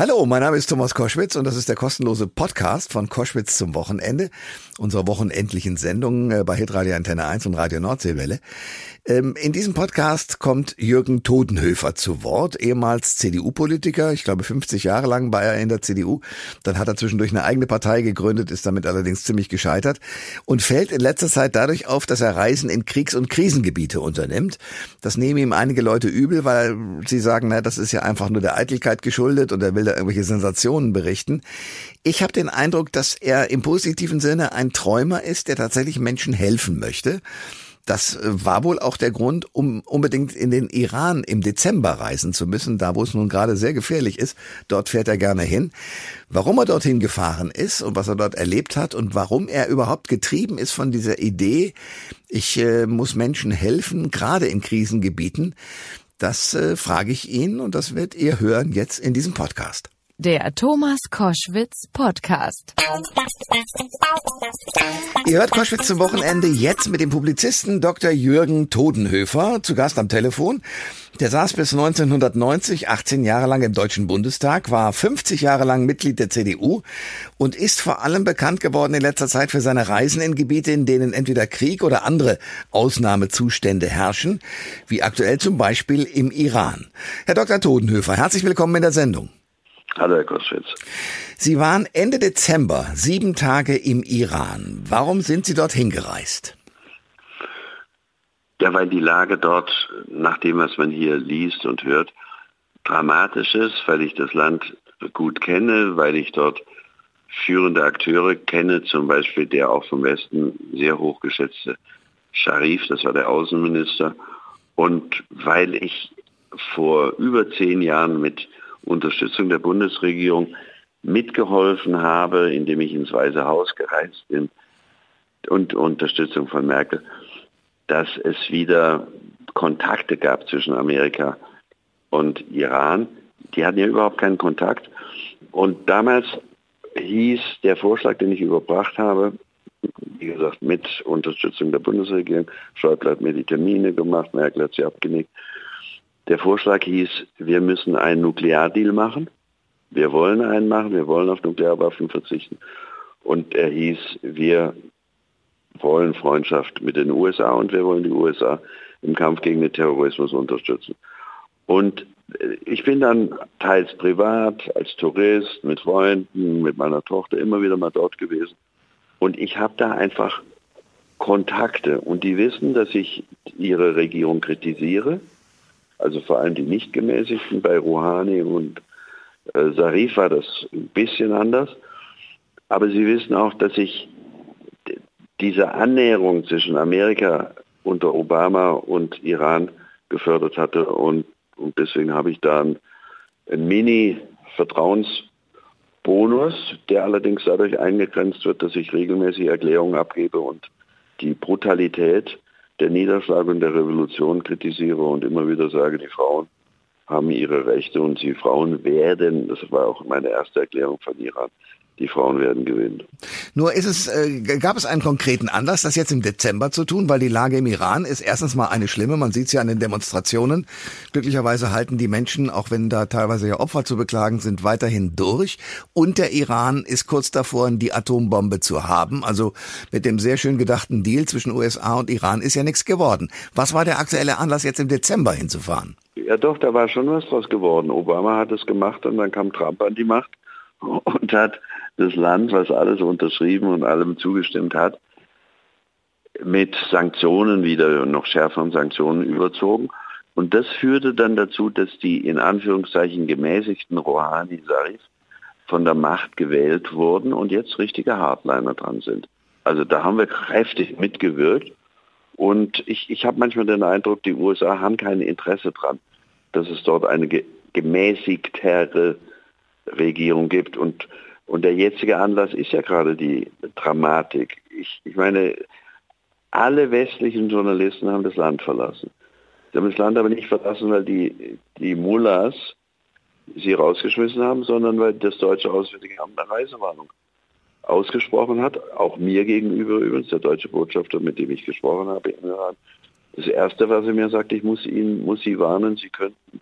Hallo, mein Name ist Thomas Koschwitz und das ist der kostenlose Podcast von Koschwitz zum Wochenende, unserer wochenendlichen Sendung äh, bei Hitradio Antenne 1 und Radio Nordseewelle. Ähm, in diesem Podcast kommt Jürgen Todenhöfer zu Wort, ehemals CDU-Politiker, ich glaube 50 Jahre lang war er in der CDU, dann hat er zwischendurch eine eigene Partei gegründet, ist damit allerdings ziemlich gescheitert und fällt in letzter Zeit dadurch auf, dass er Reisen in Kriegs- und Krisengebiete unternimmt. Das nehmen ihm einige Leute übel, weil sie sagen, na, das ist ja einfach nur der Eitelkeit geschuldet und er will da irgendwelche Sensationen berichten. Ich habe den Eindruck, dass er im positiven Sinne ein Träumer ist, der tatsächlich Menschen helfen möchte. Das äh, war wohl auch der Grund, um unbedingt in den Iran im Dezember reisen zu müssen, da wo es nun gerade sehr gefährlich ist. Dort fährt er gerne hin. Warum er dorthin gefahren ist und was er dort erlebt hat und warum er überhaupt getrieben ist von dieser Idee, ich äh, muss Menschen helfen, gerade in Krisengebieten, das äh, frage ich ihn und das werdet ihr hören jetzt in diesem Podcast. Der Thomas Koschwitz Podcast. Ihr hört Koschwitz zum Wochenende jetzt mit dem Publizisten Dr. Jürgen Todenhöfer zu Gast am Telefon. Der saß bis 1990 18 Jahre lang im Deutschen Bundestag, war 50 Jahre lang Mitglied der CDU und ist vor allem bekannt geworden in letzter Zeit für seine Reisen in Gebiete, in denen entweder Krieg oder andere Ausnahmezustände herrschen, wie aktuell zum Beispiel im Iran. Herr Dr. Todenhöfer, herzlich willkommen in der Sendung. Hallo, Herr Koschwitz. Sie waren Ende Dezember sieben Tage im Iran. Warum sind Sie dorthin gereist? Ja, weil die Lage dort, nach dem, was man hier liest und hört, dramatisch ist, weil ich das Land gut kenne, weil ich dort führende Akteure kenne, zum Beispiel der auch vom Westen sehr hochgeschätzte Sharif, das war der Außenminister, und weil ich vor über zehn Jahren mit Unterstützung der Bundesregierung mitgeholfen habe, indem ich ins Weiße Haus gereist bin und Unterstützung von Merkel, dass es wieder Kontakte gab zwischen Amerika und Iran. Die hatten ja überhaupt keinen Kontakt. Und damals hieß der Vorschlag, den ich überbracht habe, wie gesagt, mit Unterstützung der Bundesregierung, Schäuble hat mir die Termine gemacht, Merkel hat sie abgenickt, der Vorschlag hieß, wir müssen einen Nukleardeal machen. Wir wollen einen machen, wir wollen auf Nuklearwaffen verzichten. Und er hieß, wir wollen Freundschaft mit den USA und wir wollen die USA im Kampf gegen den Terrorismus unterstützen. Und äh, ich bin dann teils privat, als Tourist, mit Freunden, mit meiner Tochter immer wieder mal dort gewesen. Und ich habe da einfach Kontakte und die wissen, dass ich ihre Regierung kritisiere also vor allem die nicht gemäßigten. Bei Rouhani und äh, Sarif war das ein bisschen anders. Aber Sie wissen auch, dass ich diese Annäherung zwischen Amerika unter Obama und Iran gefördert hatte. Und, und deswegen habe ich da einen, einen Mini-Vertrauensbonus, der allerdings dadurch eingegrenzt wird, dass ich regelmäßig Erklärungen abgebe und die Brutalität der Niederschlag und der Revolution kritisiere und immer wieder sage, die Frauen haben ihre Rechte und sie Frauen werden, das war auch meine erste Erklärung von Iran, die Frauen werden gewinnen. Nur ist es, äh, gab es einen konkreten Anlass, das jetzt im Dezember zu tun, weil die Lage im Iran ist erstens mal eine schlimme, man sieht es ja an den Demonstrationen. Glücklicherweise halten die Menschen, auch wenn da teilweise ja Opfer zu beklagen sind, weiterhin durch. Und der Iran ist kurz davor, die Atombombe zu haben. Also mit dem sehr schön gedachten Deal zwischen USA und Iran ist ja nichts geworden. Was war der aktuelle Anlass, jetzt im Dezember hinzufahren? Ja doch, da war schon was draus geworden. Obama hat es gemacht und dann kam Trump an die Macht und hat das Land, was alles unterschrieben und allem zugestimmt hat, mit Sanktionen wieder, noch schärferen Sanktionen überzogen. Und das führte dann dazu, dass die in Anführungszeichen gemäßigten Rouhani Sarif von der Macht gewählt wurden und jetzt richtige Hardliner dran sind. Also da haben wir kräftig mitgewirkt. Und ich, ich habe manchmal den Eindruck, die USA haben kein Interesse dran, dass es dort eine gemäßigtere Regierung gibt. Und und der jetzige Anlass ist ja gerade die Dramatik. Ich, ich meine, alle westlichen Journalisten haben das Land verlassen. Sie haben das Land aber nicht verlassen, weil die, die Mullahs sie rausgeschmissen haben, sondern weil das deutsche Auswärtige Amt eine Reisewarnung ausgesprochen hat, auch mir gegenüber übrigens, der deutsche Botschafter, mit dem ich gesprochen habe im Iran. Das Erste, was er mir sagt, ich muss Ihnen, muss Sie warnen, Sie könnten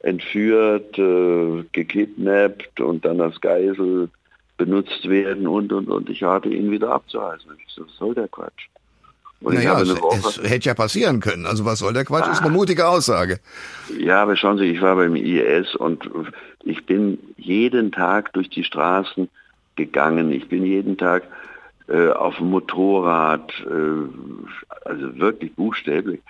entführt, äh, gekidnappt und dann als Geisel benutzt werden und und und. Ich hatte ihn wieder abzureißen. Ich so, was soll der Quatsch? Und naja, es, es, hätte ja passieren können. Also was soll der Quatsch? Ah. Ist eine mutige Aussage. Ja, aber schauen Sie, ich war beim IS und ich bin jeden Tag durch die Straßen gegangen. Ich bin jeden Tag äh, auf dem Motorrad, äh, also wirklich buchstäblich.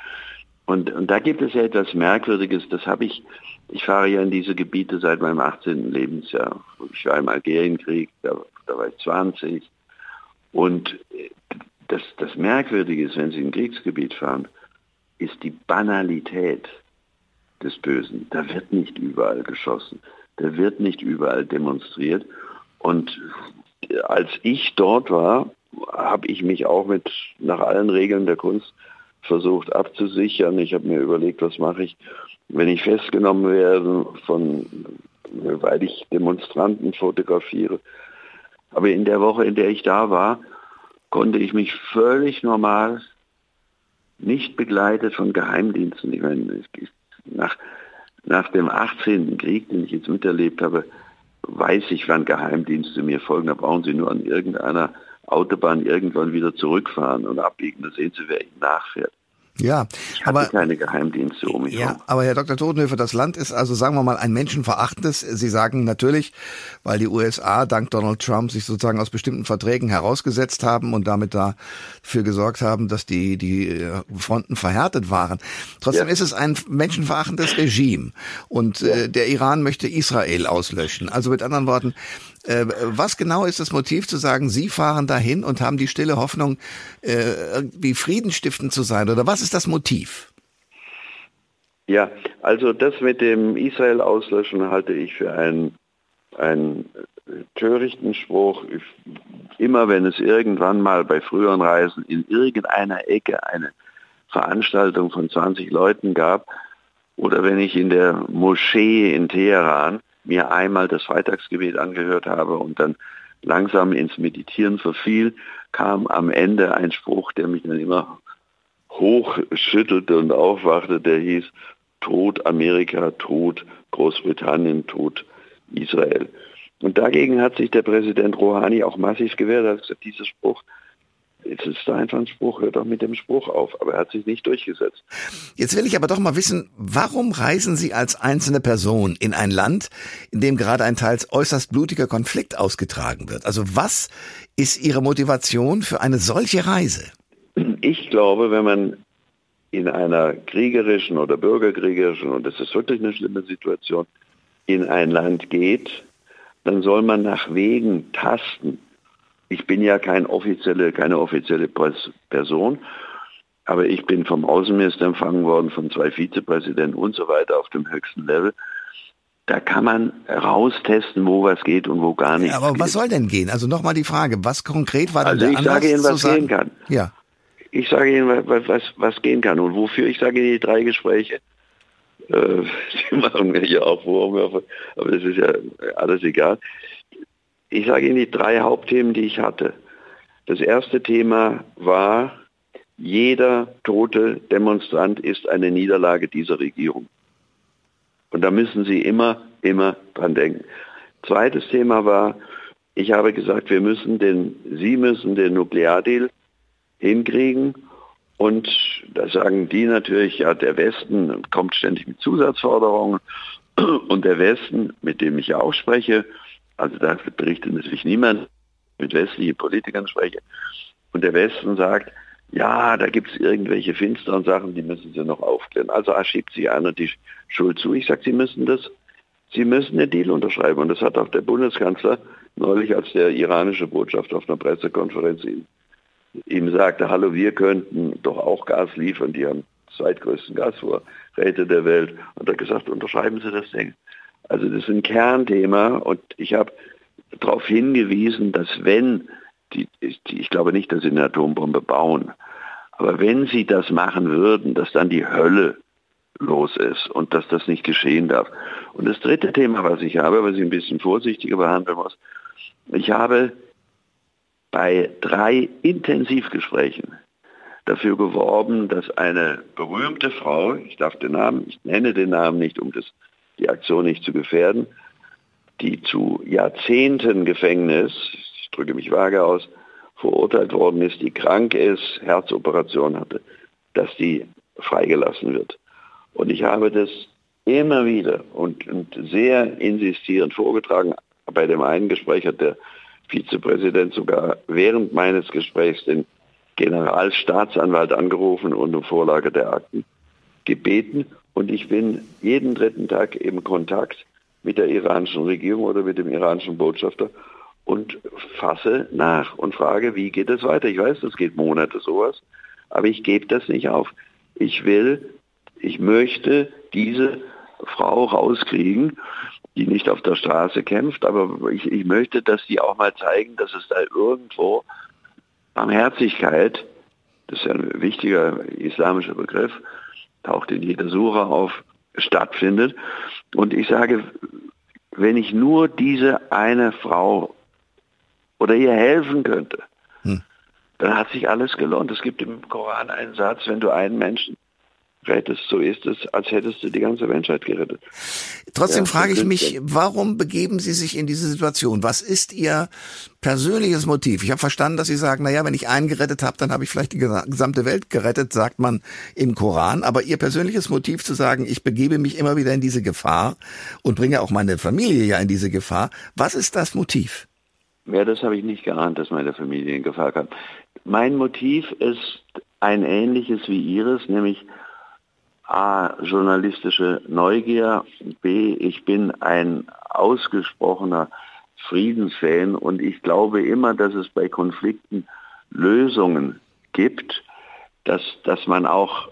Und, und da gibt es ja etwas Merkwürdiges, das habe ich, ich fahre ja in diese Gebiete seit meinem 18. Lebensjahr. Ich war im Algerienkrieg, da, da war ich 20. Und das, das Merkwürdige ist, wenn Sie in ein Kriegsgebiet fahren, ist die Banalität des Bösen. Da wird nicht überall geschossen, da wird nicht überall demonstriert. Und als ich dort war, habe ich mich auch mit nach allen Regeln der Kunst versucht abzusichern. Ich habe mir überlegt, was mache ich, wenn ich festgenommen werde, von, weil ich Demonstranten fotografiere. Aber in der Woche, in der ich da war, konnte ich mich völlig normal, nicht begleitet von Geheimdiensten. Ich meine, nach, nach dem 18. Krieg, den ich jetzt miterlebt habe, weiß ich, wann Geheimdienste mir folgen. Da brauchen sie nur an irgendeiner Autobahn irgendwann wieder zurückfahren und abbiegen. Da sehen Sie, wer Ihnen nachfährt. Ja, ich aber keine Geheimdienste um mich Ja, herum. aber Herr Dr. Totenhöfer, das Land ist also, sagen wir mal, ein menschenverachtendes. Sie sagen natürlich, weil die USA dank Donald Trump sich sozusagen aus bestimmten Verträgen herausgesetzt haben und damit dafür gesorgt haben, dass die, die äh, Fronten verhärtet waren. Trotzdem ja. ist es ein menschenverachtendes Regime und äh, der Iran möchte Israel auslöschen. Also mit anderen Worten, äh, was genau ist das Motiv zu sagen, Sie fahren dahin und haben die stille Hoffnung, äh, irgendwie friedenstiftend zu sein? Oder was ist das Motiv? Ja, also das mit dem Israel auslöschen halte ich für einen, einen törichten Spruch. Ich, immer wenn es irgendwann mal bei früheren Reisen in irgendeiner Ecke eine Veranstaltung von 20 Leuten gab oder wenn ich in der Moschee in Teheran mir einmal das Freitagsgebet angehört habe und dann langsam ins Meditieren verfiel, kam am Ende ein Spruch, der mich dann immer hochschüttelte und aufwachte, der hieß, Tod Amerika, Tod Großbritannien, Tod Israel. Und dagegen hat sich der Präsident Rouhani auch massiv gewehrt. Hat gesagt, dieser Spruch es ist einfach ein Spruch, hört doch mit dem Spruch auf, aber er hat sich nicht durchgesetzt. Jetzt will ich aber doch mal wissen, warum reisen Sie als einzelne Person in ein Land, in dem gerade ein teils äußerst blutiger Konflikt ausgetragen wird? Also was ist Ihre Motivation für eine solche Reise? Ich glaube, wenn man in einer kriegerischen oder bürgerkriegerischen, und das ist wirklich eine schlimme Situation, in ein Land geht, dann soll man nach Wegen tasten, ich bin ja kein offizielle, keine offizielle Person, aber ich bin vom Außenminister empfangen worden, von zwei Vizepräsidenten und so weiter auf dem höchsten Level. Da kann man raustesten, wo was geht und wo gar nicht. aber was soll denn gehen? Also nochmal die Frage, was konkret war denn also der ich sage Ihnen, was gehen kann. Ja. Ich sage Ihnen, was, was, was gehen kann. Und wofür? Ich sage Ihnen die drei Gespräche. Äh, Sie machen mir hier auch Vorwürfe, aber das ist ja alles egal. Ich sage Ihnen die drei Hauptthemen, die ich hatte. Das erste Thema war, jeder tote Demonstrant ist eine Niederlage dieser Regierung. Und da müssen Sie immer, immer dran denken. Zweites Thema war, ich habe gesagt, wir müssen den, Sie müssen den Nukleardeal hinkriegen. Und da sagen die natürlich, ja, der Westen kommt ständig mit Zusatzforderungen. Und der Westen, mit dem ich ja auch spreche, also da berichtet natürlich niemand, mit westlichen Politikern spreche. Und der Westen sagt, ja, da gibt es irgendwelche finsteren Sachen, die müssen sie noch aufklären. Also schiebt sich einer die Schuld zu. Ich sage, sie müssen das, sie müssen den Deal unterschreiben. Und das hat auch der Bundeskanzler neulich, als der iranische Botschafter auf einer Pressekonferenz ihm, ihm sagte, hallo, wir könnten doch auch Gas liefern, die haben zweitgrößten Gasvorräte der Welt. Und er hat gesagt, unterschreiben Sie das Ding. Also das ist ein Kernthema und ich habe darauf hingewiesen, dass wenn, die, ich glaube nicht, dass sie eine Atombombe bauen, aber wenn sie das machen würden, dass dann die Hölle los ist und dass das nicht geschehen darf. Und das dritte Thema, was ich habe, was ich ein bisschen vorsichtiger behandeln muss, ich habe bei drei Intensivgesprächen dafür geworben, dass eine berühmte Frau, ich darf den Namen, ich nenne den Namen nicht, um das die Aktion nicht zu gefährden, die zu Jahrzehnten Gefängnis, ich drücke mich vage aus, verurteilt worden ist, die krank ist, Herzoperation hatte, dass die freigelassen wird. Und ich habe das immer wieder und, und sehr insistierend vorgetragen. Bei dem einen Gespräch hat der Vizepräsident sogar während meines Gesprächs den Generalstaatsanwalt angerufen und um Vorlage der Akten gebeten. Und ich bin jeden dritten Tag im Kontakt mit der iranischen Regierung oder mit dem iranischen Botschafter und fasse nach und frage, wie geht es weiter? Ich weiß, das geht Monate sowas, aber ich gebe das nicht auf. Ich will, ich möchte diese Frau rauskriegen, die nicht auf der Straße kämpft, aber ich, ich möchte, dass die auch mal zeigen, dass es da irgendwo Barmherzigkeit, das ist ja ein wichtiger islamischer Begriff, taucht in jeder Sura auf, stattfindet. Und ich sage, wenn ich nur diese eine Frau oder ihr helfen könnte, hm. dann hat sich alles gelohnt. Es gibt im Koran einen Satz, wenn du einen Menschen rettest, so ist es, als hättest du die ganze Menschheit gerettet. Trotzdem ja, frage ich mich, warum begeben Sie sich in diese Situation? Was ist Ihr persönliches Motiv? Ich habe verstanden, dass Sie sagen, naja, wenn ich einen gerettet habe, dann habe ich vielleicht die gesamte Welt gerettet, sagt man im Koran. Aber Ihr persönliches Motiv zu sagen, ich begebe mich immer wieder in diese Gefahr und bringe auch meine Familie ja in diese Gefahr, was ist das Motiv? Ja, das habe ich nicht geahnt, dass meine Familie in Gefahr kam. Mein Motiv ist ein ähnliches wie Ihres, nämlich A, journalistische Neugier, B, ich bin ein ausgesprochener Friedensfan. Und ich glaube immer, dass es bei Konflikten Lösungen gibt, dass, dass man auch,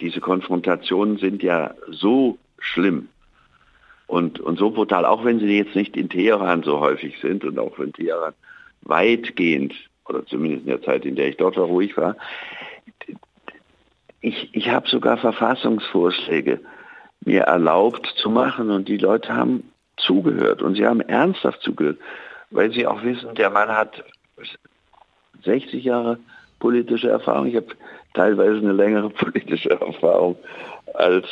diese Konfrontationen sind ja so schlimm und, und so brutal, auch wenn sie jetzt nicht in Teheran so häufig sind und auch wenn Teheran weitgehend, oder zumindest in der Zeit, in der ich dort war, ruhig war, ich, ich habe sogar Verfassungsvorschläge mir erlaubt zu machen und die Leute haben zugehört und sie haben ernsthaft zugehört, weil sie auch wissen, der Mann hat 60 Jahre politische Erfahrung. Ich habe teilweise eine längere politische Erfahrung als,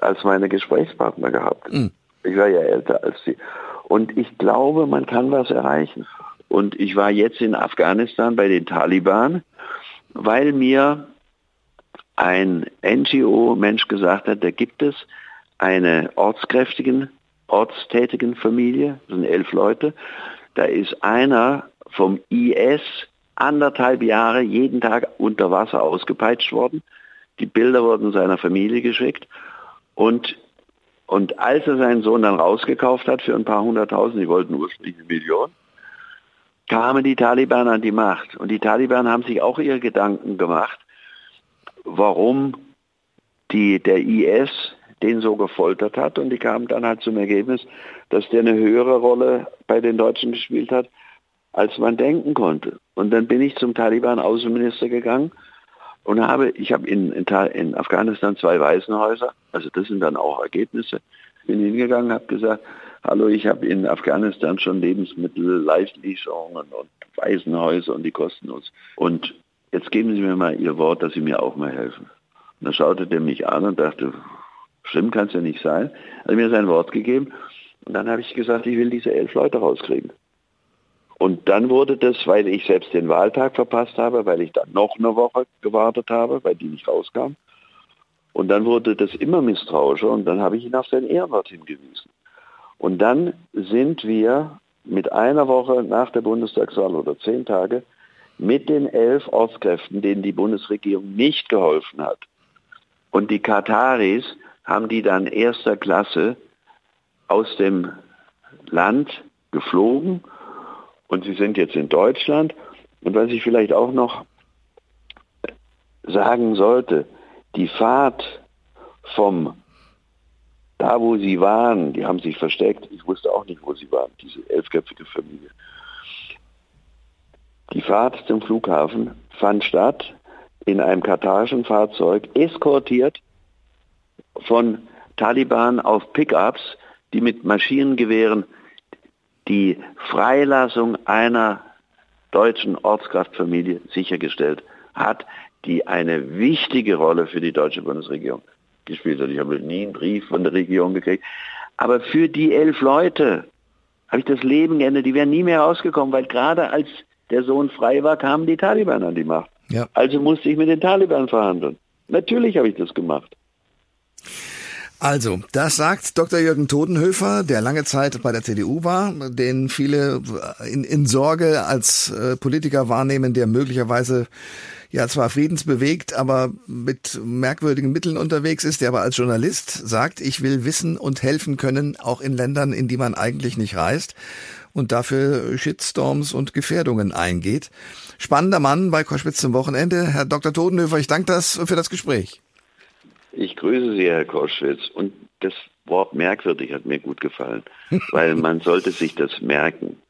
als meine Gesprächspartner gehabt. Mhm. Ich war ja älter als sie. Und ich glaube, man kann was erreichen. Und ich war jetzt in Afghanistan bei den Taliban, weil mir ein NGO-Mensch gesagt hat, da gibt es eine ortskräftigen, ortstätigen Familie, das sind elf Leute, da ist einer vom IS anderthalb Jahre jeden Tag unter Wasser ausgepeitscht worden. Die Bilder wurden seiner Familie geschickt und und als er seinen Sohn dann rausgekauft hat für ein paar hunderttausend, die wollten ursprünglich eine Million, kamen die Taliban an die Macht. Und die Taliban haben sich auch ihre Gedanken gemacht, warum die, der IS den so gefoltert hat und die kamen dann halt zum Ergebnis, dass der eine höhere Rolle bei den Deutschen gespielt hat, als man denken konnte. Und dann bin ich zum Taliban-Außenminister gegangen und habe, ich habe in, in, in, Afghanistan zwei Waisenhäuser, also das sind dann auch Ergebnisse. Bin hingegangen, habe gesagt, hallo, ich habe in Afghanistan schon Lebensmittel, Leitlieferungen und Waisenhäuser und die kostenlos. Und jetzt geben Sie mir mal Ihr Wort, dass Sie mir auch mal helfen. Und dann schaute der mich an und dachte, schlimm kann es ja nicht sein. Hat mir sein Wort gegeben. Und dann habe ich gesagt, ich will diese elf Leute rauskriegen. Und dann wurde das, weil ich selbst den Wahltag verpasst habe, weil ich dann noch eine Woche gewartet habe, weil die nicht rauskam. Und dann wurde das immer misstrauischer und dann habe ich ihn auf sein Ehrenwort hingewiesen. Und dann sind wir mit einer Woche nach der Bundestagswahl oder zehn Tage mit den elf Ortskräften, denen die Bundesregierung nicht geholfen hat. Und die Kataris haben die dann erster Klasse aus dem Land geflogen und sie sind jetzt in Deutschland. Und was ich vielleicht auch noch sagen sollte, die Fahrt vom da, wo sie waren, die haben sich versteckt. Ich wusste auch nicht, wo sie waren, diese elfköpfige Familie. Die Fahrt zum Flughafen fand statt in einem katarischen Fahrzeug, eskortiert von Taliban auf Pickups, die mit Maschinengewehren die Freilassung einer deutschen Ortskraftfamilie sichergestellt hat, die eine wichtige Rolle für die deutsche Bundesregierung gespielt hat. Ich habe nie einen Brief von der Regierung gekriegt. Aber für die elf Leute habe ich das Leben geändert. Die wären nie mehr rausgekommen, weil gerade als der Sohn frei war, kamen die Taliban an die Macht. Ja. Also musste ich mit den Taliban verhandeln. Natürlich habe ich das gemacht. Also, das sagt Dr. Jürgen Todenhöfer, der lange Zeit bei der CDU war, den viele in, in Sorge als äh, Politiker wahrnehmen, der möglicherweise ja zwar friedensbewegt, aber mit merkwürdigen Mitteln unterwegs ist, der aber als Journalist sagt, ich will wissen und helfen können, auch in Ländern, in die man eigentlich nicht reist und dafür Shitstorms und Gefährdungen eingeht. Spannender Mann bei Koschwitz zum Wochenende. Herr Dr. Todenhöfer, ich danke das für das Gespräch. Ich grüße Sie, Herr Koschwitz. Und das Wort merkwürdig hat mir gut gefallen, weil man sollte sich das merken.